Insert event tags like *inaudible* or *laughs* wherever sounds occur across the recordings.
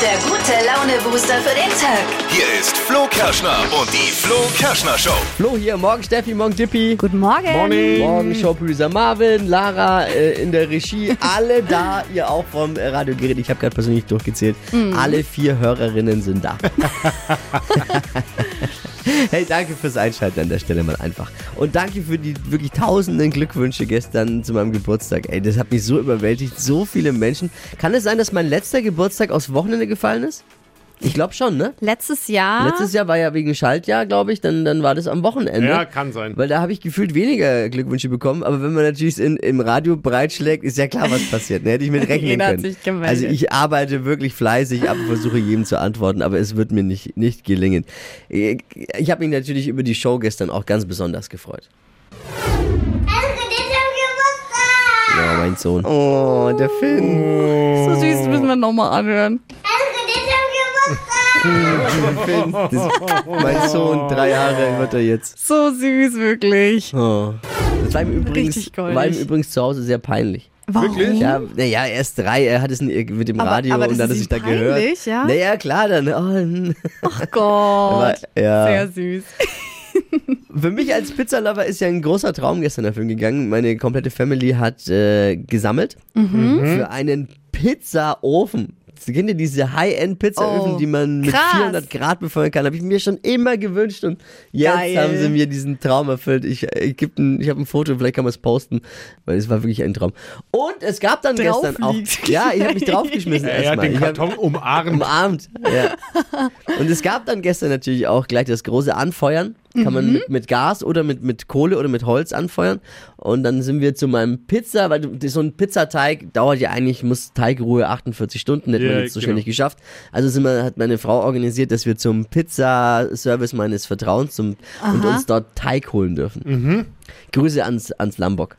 der gute Laune-Booster für den Tag. Hier ist Flo Kerschner und die Flo Kerschner Show. Flo hier, morgen Steffi, morgen Dippi. Guten Morgen. Morgen Showproducer Marvin, Lara äh, in der Regie, alle da, *laughs* ihr auch vom äh, Radiogerät. Ich habe gerade persönlich durchgezählt. Alle vier Hörerinnen sind da. *laughs* *laughs* hey, danke fürs Einschalten an der Stelle mal einfach. Und danke für die wirklich tausenden Glückwünsche gestern zu meinem Geburtstag. Ey, das hat mich so überwältigt. So viele Menschen. Kann es sein, dass mein letzter Geburtstag aus Wochenende gefallen ist? Ich glaube schon, ne? Letztes Jahr. Letztes Jahr war ja wegen Schaltjahr, glaube ich, dann, dann war das am Wochenende. Ja, kann sein. Weil da habe ich gefühlt weniger Glückwünsche bekommen, aber wenn man natürlich in, im Radio breitschlägt, ist ja klar, was passiert. Da hätte ich mit *laughs* rechnen können. Also ich arbeite wirklich fleißig ab und versuche jedem zu antworten, aber es wird mir nicht, nicht gelingen. Ich, ich habe mich natürlich über die Show gestern auch ganz besonders gefreut. Ja, mein Sohn. Oh, der Finn. so süß, müssen wir nochmal anhören. Mein Sohn, drei Jahre wird er jetzt. So süß, wirklich. Oh. Das war ihm übrigens, war ihm übrigens zu Hause sehr peinlich. Warum? Ja, naja, er ist drei, er hat es mit dem Aber- Radio aber und dann hat er sich da gehört. ja? Naja, klar, dann. Oh, Ach *laughs* aber, Gott. ja. Sehr süß. Für mich als Pizzalover ist ja ein großer Traum gestern erfüllt gegangen. Meine komplette Family hat äh, gesammelt Mhm. für einen Pizzaofen. Kennt ihr diese High-End-Pizzaöfen, Oh, die man mit krass. 400 Grad befeuern kann? Habe ich mir schon immer gewünscht und jetzt Geil. haben sie mir diesen Traum erfüllt. Ich, ich, ein- ich habe ein Foto, vielleicht kann man es posten, weil es war wirklich ein Traum. Und es gab dann Drauf gestern auch. Ja, ich habe mich *laughs* draufgeschmissen Er hat den Ich hab- Karton umarmt. Umarmt. Ja. *laughs* Und es gab dann gestern natürlich auch gleich das große Anfeuern. Kann man mit, mit Gas oder mit, mit Kohle oder mit Holz anfeuern. Und dann sind wir zu meinem Pizza, weil so ein Pizzateig dauert ja eigentlich, muss Teigruhe 48 Stunden, hätte man Ja, jetzt so genau. schnell nicht geschafft. Also sind wir, hat meine Frau organisiert, dass wir zum Pizzaservice meines Vertrauens zum, und uns dort Teig holen dürfen. Grüße ans, ans Lambok.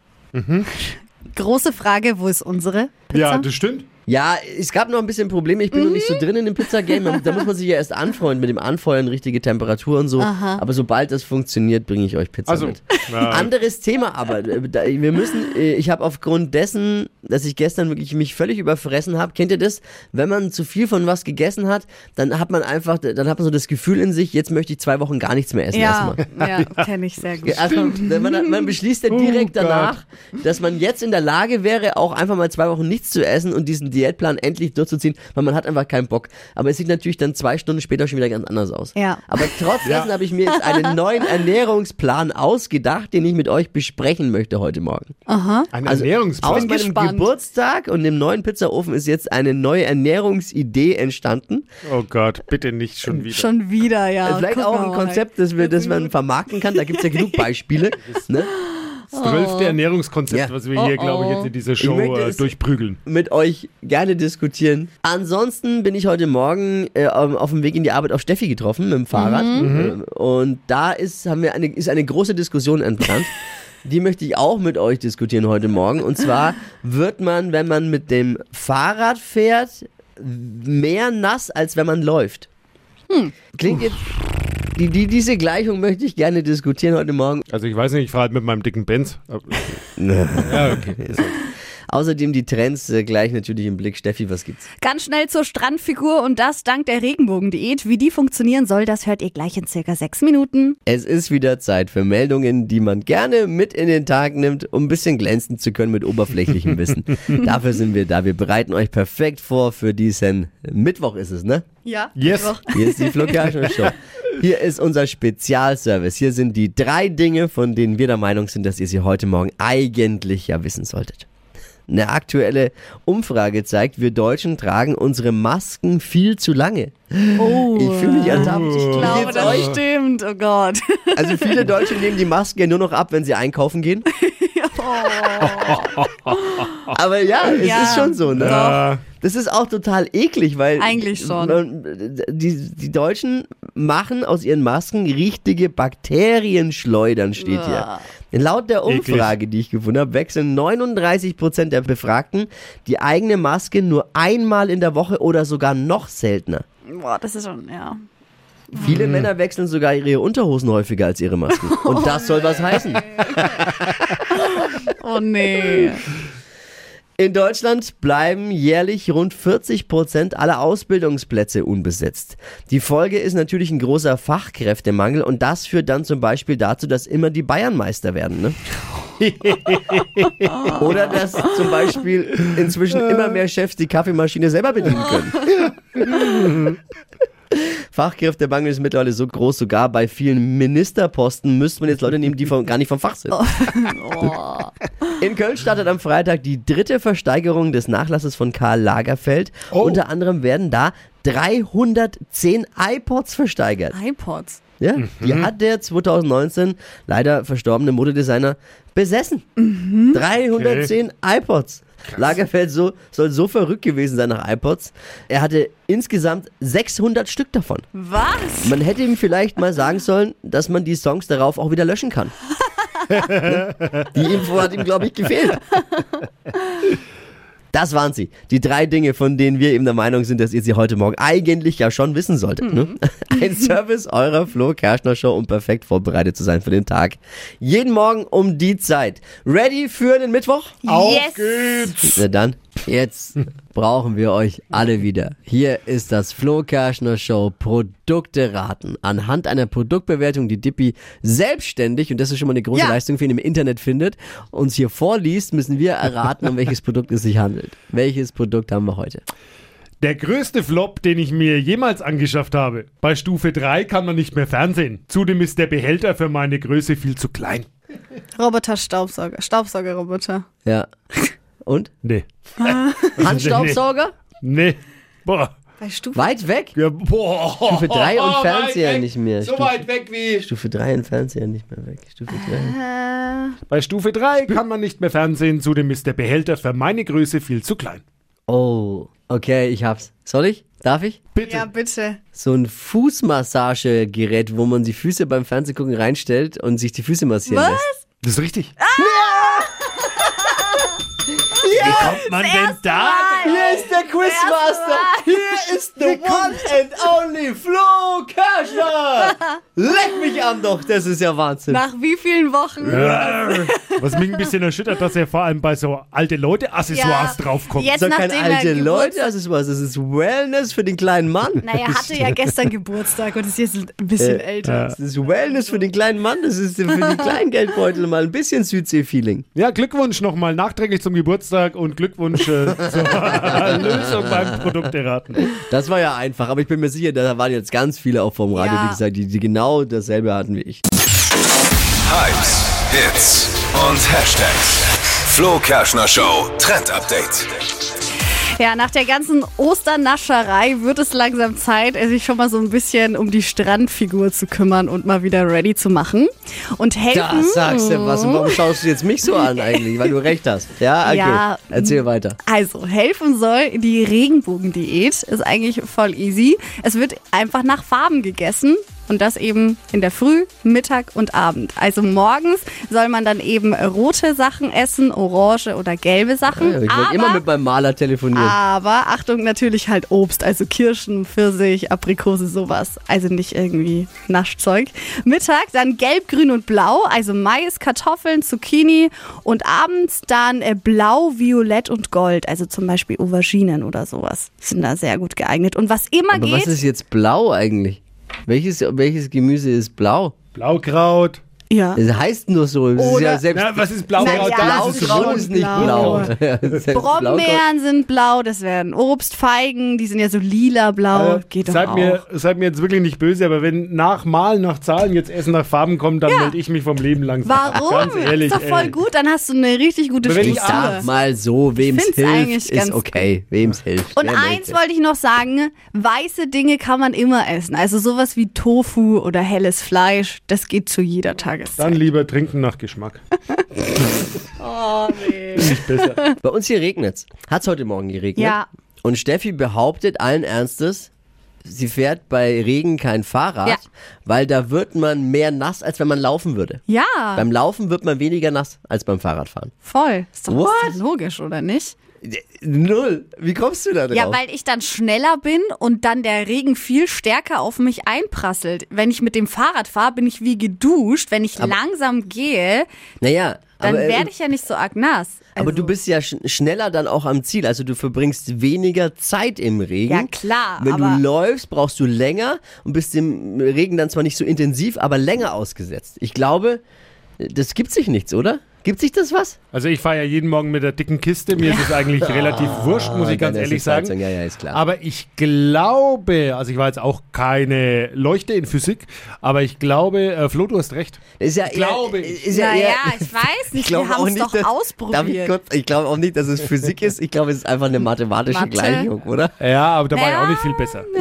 Große Frage, wo ist unsere Pizza? Ja, das stimmt. Ja, es gab noch ein bisschen Probleme. Ich bin noch nicht so drin in dem Pizzagame. Da muss man sich ja erst anfreunden mit dem Anfeuern, richtige Temperatur und so. Aber sobald das funktioniert, bringe ich euch Pizza Also, mit. ja. Anderes Thema aber. Wir müssen, äh, ich habe aufgrund dessen, dass ich gestern wirklich mich völlig überfressen habe, kennt ihr das? Wenn man zu viel von was gegessen hat, dann hat man einfach, dann hat man so das Gefühl in sich, jetzt möchte ich zwei Wochen gar nichts mehr essen Ja, erstmal. ja, *laughs* kenne ich sehr gut. Also, man, man beschließt ja direkt Oh Gott. danach, dass man jetzt in der Lage wäre, auch einfach mal zwei Wochen nichts zu essen und diesen Diätplan endlich durchzuziehen, weil man hat einfach keinen Bock. Aber es sieht natürlich dann zwei Stunden später schon wieder ganz anders aus. Ja. Aber trotz dessen habe ich mir jetzt einen *laughs* neuen Ernährungsplan ausgedacht, den ich mit euch besprechen möchte heute Morgen. Ein Also Ernährungsplan. aus meinem gespannt. Geburtstag und dem neuen Pizzaofen ist jetzt eine neue Ernährungsidee entstanden. Oh Gott, bitte nicht schon wieder. Schon wieder, ja. Vielleicht Guck auch ein. Konzept, das, wir, das man vermarkten kann. Da gibt es ja genug Beispiele. *laughs* ne? Das zwölfte Ernährungskonzept, Ja. was wir hier, Oh, glaube ich, oh. jetzt in dieser Show äh, durchprügeln. mit euch gerne diskutieren. Ansonsten bin ich heute Morgen äh, auf dem Weg in die Arbeit auf Steffi getroffen mit dem Fahrrad. Mhm. Äh, Und da ist, haben wir eine, ist eine große Diskussion entbrannt. *laughs* Die möchte ich auch mit euch diskutieren heute Morgen. Und zwar wird man, wenn man mit dem Fahrrad fährt, mehr nass, als wenn man läuft. Klingt jetzt. Die, die, diese Gleichung möchte ich gerne diskutieren heute Morgen. Also ich weiß nicht, ich fahre halt mit meinem dicken Benz. *laughs* ja, okay. Außerdem die Trends äh, gleich natürlich im Blick. Steffi, was gibt's? Ganz schnell zur Strandfigur und das dank der Regenbogendiät. Wie die funktionieren soll, das hört ihr gleich in circa sechs Minuten. Es ist wieder Zeit für Meldungen, die man gerne mit in den Tag nimmt, um ein bisschen glänzen zu können mit oberflächlichem Wissen. *laughs* Dafür sind wir da. Wir bereiten euch perfekt vor für diesen Mittwoch ist es, ne? Ja. Yes. Hier ist die Flo Kerschner Show. *laughs* Hier ist unser Spezialservice. Hier sind die drei Dinge, von denen wir der Meinung sind, dass ihr sie heute Morgen eigentlich ja wissen solltet. Eine aktuelle Umfrage zeigt, wir Deutschen tragen unsere Masken viel zu lange. Oh. Ich fühle mich ertappt. Ich glaube, das euch? stimmt. Oh Gott. *laughs* Also viele Deutsche nehmen die Masken ja nur noch ab, wenn sie einkaufen gehen. *laughs* Aber ja, es Ja. ist schon so, ne? Ja. Das ist auch total eklig, weil Eigentlich schon. die, die Deutschen machen aus ihren Masken richtige Bakterienschleudern, steht hier. Laut der Eklig. Umfrage, die ich gefunden habe, wechseln 39% der Befragten die eigene Maske nur einmal in der Woche oder sogar noch seltener. Boah, das ist schon, ja. Viele Männer wechseln sogar ihre Unterhosen häufiger als ihre Masken. *laughs* Und das soll was heißen. Oh nee. *laughs* In Deutschland bleiben jährlich rund 40 Prozent aller Ausbildungsplätze unbesetzt. Die Folge ist natürlich ein großer Fachkräftemangel und das führt dann zum Beispiel dazu, dass immer die Bayernmeister werden. Ne? *laughs* Oder dass zum Beispiel inzwischen immer mehr Chefs die Kaffeemaschine selber bedienen können. *laughs* *laughs* Fachkräftemangel ist mittlerweile so groß, sogar bei vielen Ministerposten müsste man jetzt Leute nehmen, die von, gar nicht vom Fach sind. *laughs* In Köln startet am Freitag die dritte Versteigerung des Nachlasses von Karl Lagerfeld. Unter anderem werden da 310 iPods versteigert. iPods. Ja, die hat der 2019 leider verstorbene Modedesigner besessen. 310 iPods. Lagerfeld so, soll so verrückt gewesen sein nach iPods. Er hatte insgesamt 600 Stück davon. Was? Man hätte ihm vielleicht mal sagen sollen, dass man die Songs darauf auch wieder löschen kann. *laughs* die Info hat ihm, glaube ich, gefehlt. *laughs* Das waren sie. Die drei Dinge, von denen wir eben der Meinung sind, dass ihr sie heute Morgen eigentlich ja schon wissen solltet. Ne? *laughs* Ein Service eurer Flo Kerschner Show, um perfekt vorbereitet zu sein für den Tag. Jeden Morgen um die Zeit. Ready für den Mittwoch? Auf Yes. geht's! Na dann, jetzt brauchen wir euch alle wieder. Hier ist das Flo Kerschner Show Produkte raten. Anhand einer Produktbewertung, die Dippy selbstständig, und das ist schon mal eine große Ja. Leistung für ihn im Internet findet, uns hier vorliest, müssen wir erraten, um welches Produkt es sich handelt. Welches Produkt haben wir heute? Der größte Flop, den ich mir jemals angeschafft habe. Bei Stufe 3 kann man nicht mehr fernsehen. Zudem ist der Behälter für meine Größe viel zu klein. Roboter-Staubsauger. Staubsaugerroboter. Ja. *laughs* Und? Nee. *laughs* Handstaubsauger? Nee. Boah. Bei Stufe. Weit weg? Ja, boah. Stufe 3 und Oh, Fernseher weg. nicht mehr. So Stufe, weit weg wie. Stufe 3 und Fernseher nicht mehr weg. Stufe 3. Äh, Bei Stufe 3 kann man nicht mehr fernsehen. Zudem ist der Behälter für meine Größe viel zu klein. Oh, okay, ich hab's. Soll ich? Darf ich? Bitte. ja, bitte. so ein Fußmassagegerät, wo man die Füße beim Fernsehgucken reinstellt und sich die Füße massieren Was? lässt. Das ist richtig. Wie kommt man denn da? Hier ist der Quizmaster. Hier ist the one and only Flo Kerschner. *laughs* Leck mich an doch, das ist ja Wahnsinn. Nach wie vielen Wochen? Was mich ein bisschen erschüttert, dass er vor allem bei so alte Leute Accessoires Ja. draufkommt. Jetzt das er alte Leute, das ist was. Das ist Wellness für den kleinen Mann. Naja, er hatte ja gestern Geburtstag und ist jetzt ein bisschen Äh, älter. Das ist Wellness für den kleinen Mann. Das ist für die *laughs* Kleingeldbeutel mal ein bisschen Südsee-Feeling. Ja, Glückwunsch nochmal nachträglich zum Geburtstag und Glückwunsch äh, *laughs* zur Lösung beim Produkt erraten. Das war ja einfach, aber ich bin mir sicher, da waren jetzt ganz viele auch vom Radio, Ja. die gesagt, die, die genau dasselbe hatten wie ich. Hypes, Hits und Hashtags. Flo Kerschner Show Trend Update. Ja, nach der ganzen Osternascherei wird es langsam Zeit, sich schon mal so ein bisschen um die Strandfigur zu kümmern und mal wieder ready zu machen. Und helfen. Das sagst du was. Und warum schaust du jetzt mich so an eigentlich? Weil du recht hast. Ja, okay. Ja. Erzähl weiter. Also, helfen soll die Regenbogendiät. Ist eigentlich voll easy. Es wird einfach nach Farben gegessen. Und das eben in der Früh, Mittag und Abend. Also morgens soll man dann eben rote Sachen essen, orange oder gelbe Sachen. Ich wollte immer mit meinem Maler telefonieren. aber Achtung, natürlich halt Obst, also Kirschen, Pfirsich, Aprikose, sowas. Also nicht irgendwie Naschzeug. Mittag dann gelb, grün und blau, also Mais, Kartoffeln, Zucchini und abends dann äh, blau, violett und gold, also zum Beispiel Auberginen oder sowas. Sind da sehr gut geeignet. Und was immer Aber geht. was ist jetzt blau eigentlich? Welches, welches Gemüse ist blau? Blaukraut. Ja. Es heißt nur so. Es ist Oder- ja selbst Na, was ist Blaukraut? Na ja, da das ist es rot. ist nicht Blau. blau. *laughs* Brombeeren sind blau, das werden Obst, Feigen, die sind ja so lila-blau. Äh, Geht doch seid, auch. mir, seid mir jetzt wirklich nicht böse, aber wenn nach Malen, nach Zahlen jetzt Essen nach Farben kommt, dann Ja. melde ich mich vom Leben langsam. Warum? Ganz ehrlich. ist doch voll ey. gut, dann hast du eine richtig gute wenn ich sag mal so, wem's find's hilft, ist okay. Wem's hilft. Und meldet eins wollte ich noch sagen, weiße Dinge kann man immer essen. Also sowas wie Tofu oder helles Fleisch, das geht zu jeder Tageszeit. Dann lieber trinken nach Geschmack. *laughs* oh, nee. Nicht besser. Bei uns hier regnet's. Hat's heute Morgen geregnet? Ja. Und Steffi behauptet allen Ernstes, sie fährt bei Regen kein Fahrrad, Ja. weil da wird man mehr nass, als wenn man laufen würde. Ja, Beim Laufen wird man weniger nass als beim Fahrradfahren. voll. Ist doch, What? ist doch logisch, oder nicht? Null. Wie kommst du da drauf? Ja, weil ich dann schneller bin und dann der Regen viel stärker auf mich einprasselt. Wenn ich mit dem Fahrrad fahre, bin ich wie geduscht. Wenn ich langsam gehe, naja, Dann Aber, äh, werde ich ja nicht so arg nass. Aber Also- du bist ja sch schneller dann auch am Ziel. Also du verbringst weniger Zeit im Regen. Ja, klar, Wenn aber- du läufst, brauchst du länger und bist dem Regen dann zwar nicht so intensiv, aber länger ausgesetzt. Ich glaube, das gibt sich nichts, oder? Gibt sich das was? Also ich fahre ja jeden Morgen mit der dicken Kiste. Mir ist es eigentlich relativ wurscht, muss ich ganz ehrlich Sitzheizung, sagen. Ja, ja, ist klar. Aber ich glaube, also ich war jetzt auch keine Leuchte in Physik, aber ich glaube, äh, Flo, du hast recht. ist ja glaube eher, ich. ist ja naja, eher, ich weiß *laughs* nicht, glaube wir haben auch es nicht, doch dass- Darf ich, ausprobiert. kurz, ich glaube auch nicht, dass es Physik ist. Ich glaube, es ist einfach eine mathematische Mathe. Gleichung, oder? Ja, aber da war ja Ja, auch nicht viel besser. *laughs*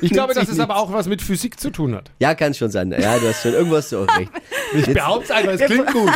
Ich glaube, dass es aber auch was mit Physik zu tun hat. Ja, kann schon sein. Ja, du hast schon du auch *laughs* recht. Ich behaupte einfach, es klingt gut.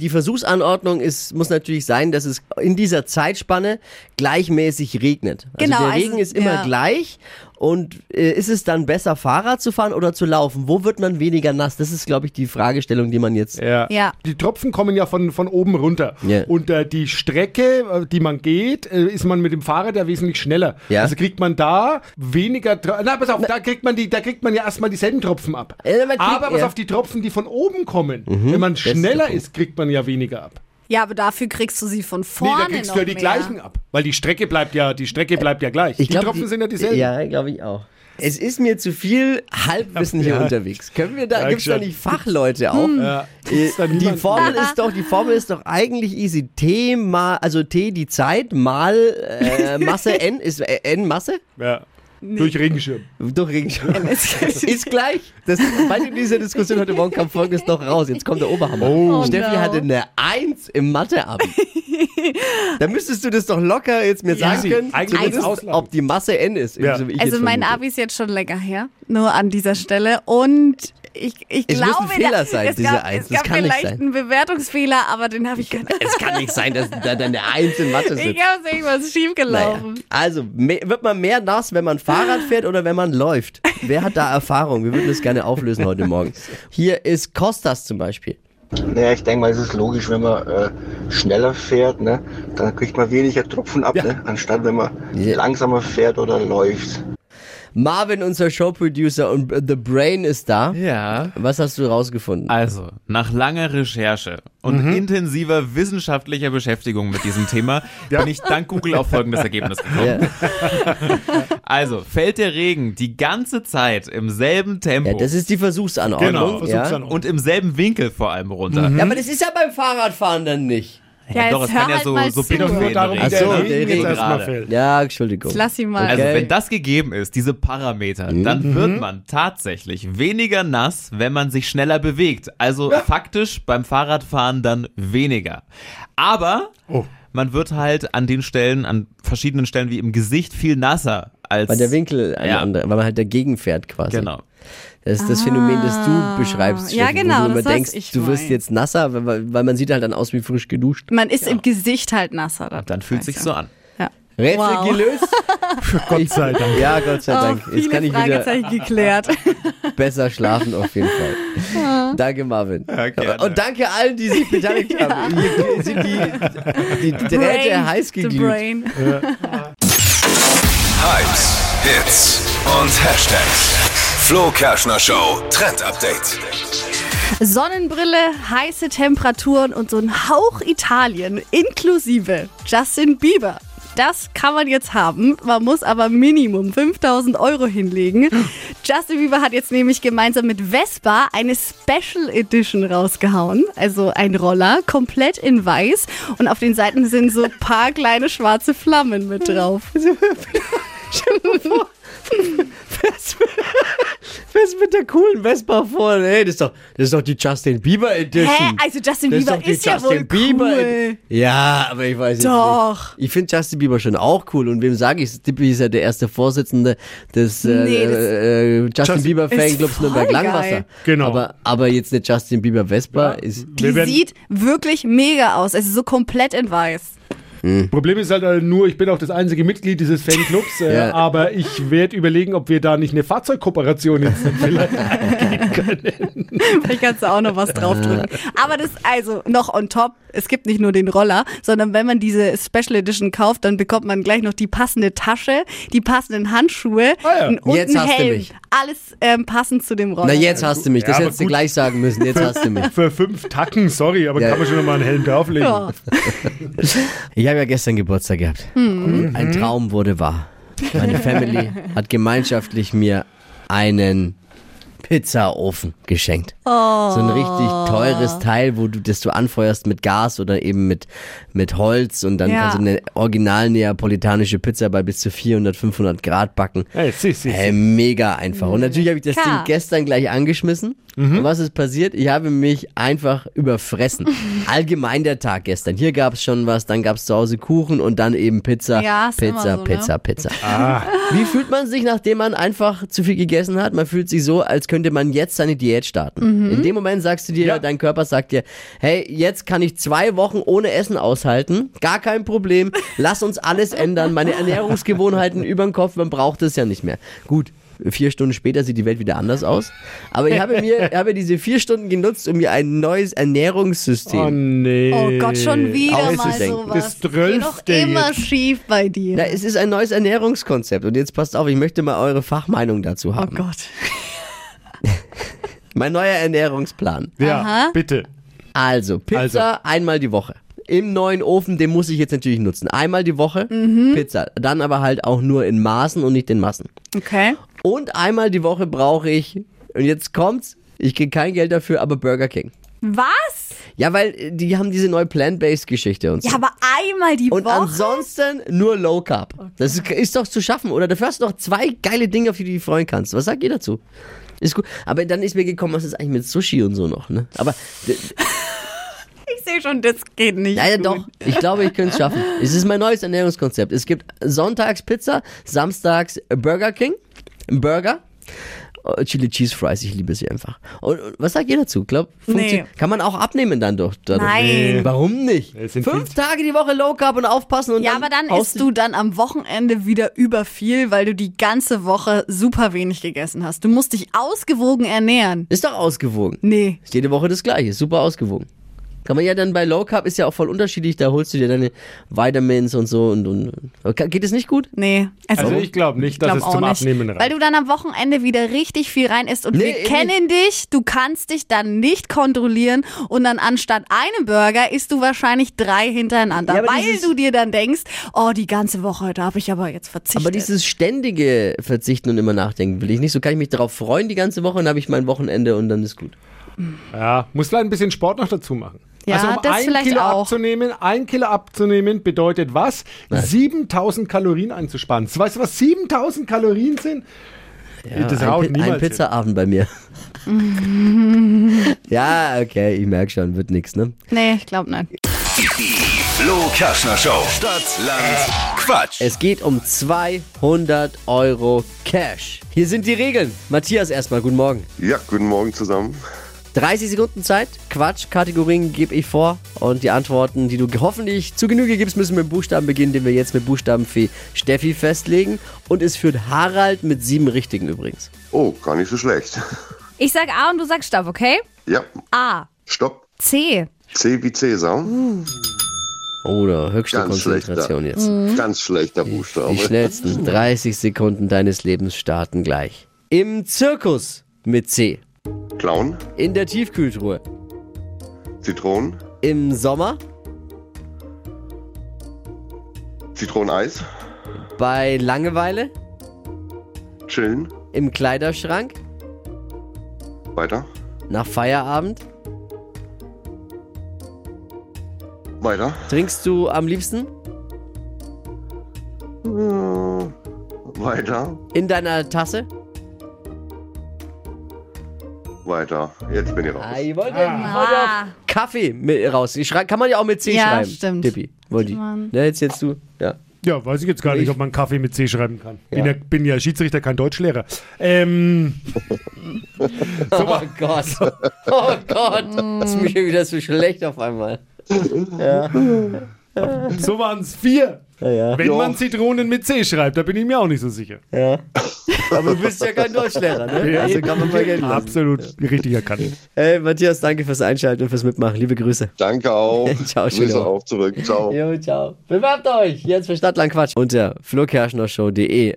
Die Versuchsanordnung ist, muss natürlich sein, dass es in dieser Zeitspanne gleichmäßig regnet. Also Genau, der also, Regen ist immer ja. gleich. Und äh, ist es dann besser, Fahrrad zu fahren oder zu laufen? Wo wird man weniger nass? Das ist, glaube ich, die Fragestellung, die man jetzt. Ja. Ja. Die Tropfen kommen ja von, von oben runter. Ja. Und äh, die Strecke, äh, die man geht, äh, ist man mit dem Fahrrad ja wesentlich schneller. Ja. Also kriegt man da weniger. Tro- Na, pass auf, da kriegt man die, da kriegt man ja erstmal dieselben Tropfen ab. Äh, kriegt- Aber pass ja. auf die Tropfen, die von oben kommen. Wenn man schneller ist, kriegt man ja weniger ab. Ja, aber dafür kriegst du sie von Nee, vorne da kriegst noch du ja die mehr. gleichen ab. Weil die Strecke bleibt ja, die Strecke bleibt ja gleich. Ich die glaub, Tropfen sind ja dieselben. Ja, glaube ich auch. Es ist mir zu viel Halbwissen hier Ja. unterwegs. Können wir da, Ja, gibt's da schon. nicht Fachleute auch? Ja. Äh, da die? Formel ist doch, die Formel ist doch eigentlich easy. T mal, also T die Zeit mal äh, Masse N ist äh, N Masse Ja. Durch Regenschirm. durch Regenschirm. *laughs* ist gleich. Das, bei dieser Diskussion heute Morgen kam folgendes noch raus. Jetzt kommt der Oberhammer. Oh. Steffi no. hatte eine Eins im Mathe-Abi. *laughs* da müsstest du das doch locker jetzt mir sagen Easy. können, Eigentlich ob die Masse N ist. Ja. so wie ich Also mein vermute. Abi ist jetzt schon länger her, nur an dieser Stelle. Und ich, ich Es muss glaube, ein Fehler da- sein, es diese gab, Eins. Es Das gab kann nicht vielleicht sein. einen Bewertungsfehler, aber den habe ich gar nicht. Es kann nicht sein, dass da deine Eins in Mathe sitzt. Ich habe irgendwas Naja. schiefgelaufen. Also, me- wird man mehr nass, wenn man Fahrrad fährt oder wenn man läuft? Wer hat da Erfahrung? Wir würden das gerne auflösen heute Morgen. Hier ist Kostas zum Beispiel. Naja, ich denke mal, es ist logisch, wenn man äh, schneller fährt, ne, dann kriegt man weniger Tropfen ab, ne, anstatt wenn man Ja. langsamer fährt oder läuft. Marvin, unser Showproducer und äh, The Brain ist da. Ja. Was hast du rausgefunden? Also, nach langer Recherche und Mhm. intensiver wissenschaftlicher Beschäftigung mit diesem Thema *laughs* bin ich dank Google auf folgendes Ergebnis gekommen. Ja, *laughs* Also, fällt der Regen die ganze Zeit im selben Tempo ja, das ist die Versuchsanordnung. Genau, ja. Versuchsanordnung. und im selben Winkel vor allem runter. ja, aber das ist ja beim Fahrradfahren dann nicht. Ja, Doch, jetzt es kann ja halt so, so Bitterfäden darum, Ach der so, der Regen erstmal. Ja, Entschuldigung. Lass ihn mal. Also, Okay. wenn das gegeben ist, diese Parameter, dann wird man tatsächlich weniger nass, wenn man sich schneller bewegt. Also faktisch beim Fahrradfahren dann weniger. Aber Oh. man wird halt an den Stellen, an verschiedenen Stellen wie im Gesicht viel nasser als. Weil der Winkel ein Ja. anderer, weil man halt dagegen fährt quasi. Genau. Das ist das Phänomen, das du beschreibst. Ja, Steffi, genau, Wo du immer denkst, ich du wirst mein. jetzt nasser, weil, weil man sieht halt dann aus wie frisch geduscht. Man ist im Gesicht halt nasser. dadurch. Dann fühlt sich so an. Ja. Rätsel Wow. gelöst. *laughs* Gott sei Dank. Ja, Gott sei Oh, Dank. Jetzt viele kann ich wieder geklärt. *laughs* besser schlafen auf jeden Fall. Danke, Marvin. Ja. Und danke allen, die sich beteiligt *laughs* haben. Hier sind die, die Drähte Brain, heiß the geglüht. brain. Hypes, Hits und Hashtags. Flo Kerschner Show Trend Update. Sonnenbrille, heiße Temperaturen und so ein Hauch Italien inklusive Justin Bieber. Das kann man jetzt haben. Man muss aber Minimum 5000 Euro hinlegen. Justin Bieber hat jetzt nämlich gemeinsam mit Vespa eine Special Edition rausgehauen. Also ein Roller, komplett in weiß. Und auf den Seiten sind so ein paar kleine schwarze Flammen mit drauf. *laughs* Was mit der coolen Vespa vorne? Hey, das ist doch, das ist doch die Justin Bieber Edition. Hä? Also Justin Das Bieber die ist, ja wohl Bieber cool. Ja, aber ich weiß jetzt Doch. nicht. Ich finde Justin Bieber schon auch cool. Und wem sage ich? Tippi ist ja der erste Vorsitzende des äh, Nee, das äh, Justin Justin- Bieber Ist Fanclubs Nürnberg geil. Langwasser. Genau. Aber, aber jetzt eine Justin Bieber Vespa ist. Die sieht wirklich mega aus. Also so komplett in weiß. Problem ist halt äh, nur, ich bin auch das einzige Mitglied dieses Fanclubs, äh, Ja. aber ich werde überlegen, ob wir da nicht eine Fahrzeugkooperation jetzt vielleicht *laughs* geben können. Vielleicht kannst du auch noch was draufdrücken. Aber das, also noch on top, es gibt nicht nur den Roller, sondern wenn man diese Special Edition kauft, dann bekommt man gleich noch die passende Tasche, die passenden Handschuhe Ah ja. und Jetzt einen hast du Helm. mich. Alles ähm, passend zu dem Roller. Na, jetzt hast du mich. Das Ja, hättest du gleich sagen müssen. Jetzt hast du mich. *laughs* Für fünf Tacken, sorry, aber Ja. kann man schon mal einen Helm drauflegen. Ja. *laughs* Ich habe ja gestern Geburtstag gehabt. Ein Traum wurde wahr. Meine *laughs* Family hat gemeinschaftlich mir einen Pizzaofen geschenkt. So ein richtig teures Teil, wo du das du anfeuerst mit Gas oder eben mit, mit Holz und dann Ja. kannst du eine original neapolitanische Pizza bei bis zu 400, 500 Grad backen. Hey, si, si. Hey, mega einfach. Und natürlich habe ich das Klar. Ding gestern gleich angeschmissen. Und was ist passiert? Ich habe mich einfach überfressen. *laughs* Allgemein der Tag gestern. Hier gab es schon was, dann gab es zu Hause Kuchen und dann eben Pizza, Ja, ist Pizza, so, ne? Pizza, Pizza. Ah, Wie fühlt man sich, nachdem man einfach zu viel gegessen hat? Man fühlt sich so, als könnte man jetzt seine Diät starten. In dem Moment sagst du dir, Ja. dein Körper sagt dir, hey, jetzt kann ich zwei Wochen ohne Essen aushalten. Gar kein Problem. Lass uns alles ändern. Meine Ernährungsgewohnheiten *laughs* über den Kopf, man braucht es ja nicht mehr. Gut. Vier Stunden später sieht die Welt wieder anders aus. Aber ich habe mir habe diese vier Stunden genutzt, um mir ein neues Ernährungssystem oh nee. Oh Gott, schon wieder mal sowas. Das Geht Drölfte doch immer jetzt. schief bei dir. Ja, es ist ein neues Ernährungskonzept. Und jetzt passt auf, ich möchte mal eure Fachmeinung dazu oh haben. Gott. Mein neuer Ernährungsplan. Ja, Aha. bitte. Also, Pizza einmal die Woche. Im neuen Ofen, den muss ich jetzt natürlich nutzen. Einmal die Woche Pizza. Dann aber halt auch nur in Maßen und nicht in Massen. Okay. Und einmal die Woche brauche ich, und jetzt kommt's, ich kriege kein Geld dafür, aber Burger King. Was? Ja, weil äh, die haben diese neue Plant-Based-Geschichte und so. Ja, aber einmal die und Woche. ansonsten nur Low Carb. Das ist, ist doch zu schaffen, oder? Dafür hast du doch zwei geile Dinge, auf die du dich freuen kannst. Was sagt ihr dazu? Ist gut. Aber dann ist mir gekommen, was ist eigentlich mit Sushi und so noch, ne? Aber *laughs* ich sehe schon, das geht nicht. Ja, ja, gut. doch. Ich glaube, ich könnte es schaffen. Es ist mein neues Ernährungskonzept. Es gibt sonntags Pizza, samstags Burger King, Burger, Chili Cheese Fries. Ich liebe sie einfach. Und, was sagt ihr dazu? Glaub, Nee. Kann man auch abnehmen dann doch? Dadurch? Nein. Warum nicht? Fünf Tage die Woche Low Carb und aufpassen und Ja, dann aber dann isst du dann am Wochenende wieder über viel, weil du die ganze Woche super wenig gegessen hast. Du musst dich ausgewogen ernähren. Ist doch ausgewogen. Nee. Ist jede Woche das gleiche. Ist super ausgewogen. Kann man ja dann bei Low Carb ist ja auch voll unterschiedlich. Da holst du dir deine Vitamins und so und, und geht es nicht gut? Nee. Also ich glaube nicht, dass glaub es auch zum nicht. Abnehmen reicht. Weil du dann am Wochenende wieder richtig viel rein isst und Nee, wir eben kennen dich, du kannst dich dann nicht kontrollieren und dann anstatt einem Burger isst du wahrscheinlich drei hintereinander, Ja, weil du dir dann denkst, oh, die ganze Woche, da habe ich aber jetzt verzichtet. Aber dieses ständige Verzichten und immer nachdenken will ich nicht. So kann ich mich darauf freuen die ganze Woche und habe ich mein Wochenende und dann ist gut. Ja, muss vielleicht ein bisschen Sport noch dazu machen. Ja, also um das ein vielleicht Kilo auch. abzunehmen, ein Kilo abzunehmen bedeutet was? 7000 Kalorien einzusparen. Weißt du, was 7000 Kalorien sind? das ein, haut ein niemals hin. Pizzaabend bei mir. *laughs* ja, okay, ich merke schon, wird nix, ne? nee, ich glaube nicht. Flo Kerschner Show. Stadt, Land, Quatsch. Es geht um 200 Euro Cash. Hier sind die Regeln. Matthias erstmal, guten Morgen. Ja, guten Morgen zusammen. 30 Sekunden Zeit. Quatsch, Kategorien gebe ich vor. Und die Antworten, die du hoffentlich zu Genüge gibst, müssen mit Buchstaben beginnen, den wir jetzt mit Buchstabenfee Steffi festlegen. Und es führt Harald mit sieben Richtigen übrigens. Oh, gar nicht so schlecht. *laughs* Ich sag A und du sagst Stopp, okay? Ja, A, stopp. C, C wie Cäsar. Oder höchste Ganz Konzentration schlechter. jetzt. Mhm. Ganz schlechter Buchstabe. Die schnellsten 30 Sekunden deines Lebens starten gleich. Im Zirkus mit C. Clown, In der Tiefkühltruhe. Zitronen, Im Sommer. Zitroneneis, Bei Langeweile. chillen, Im Kleiderschrank. weiter, Nach Feierabend. weiter, Trinkst du am liebsten? weiter, In deiner Tasse? Weiter. Jetzt bin ich raus. Ah, ich wollte, wollte auf Kaffee mit raus. Ich kann man ja auch mit C Ja, schreiben. stimmt. Tippi. Wollte ich. Ja, jetzt jetzt du. Ja. Ja, weiß ich jetzt gar nicht, Ich- ob man Kaffee mit C schreiben kann. Bin, Ja. ja, bin ja Schiedsrichter, kein Deutschlehrer. Ähm, *laughs* Oh Gott. Oh Gott. Das ist mir schon wieder so schlecht auf einmal. so waren es vier. Ja, ja. Wenn Ja. man Zitronen mit C schreibt, da bin ich mir auch nicht so sicher. ja. *laughs* Aber du bist ja kein Deutschlehrer, ne? Ja. Also kann man mal Geld lassen. Absolut richtig erkannt. Hey, Matthias, danke fürs Einschalten und fürs Mitmachen. Liebe Grüße. Danke auch. *laughs* Ciao, schöne Grüße auch zurück. Ciao. Jo, ciao. Bewerbt euch jetzt für Stadtland Quatsch unter flokerschnershow.de.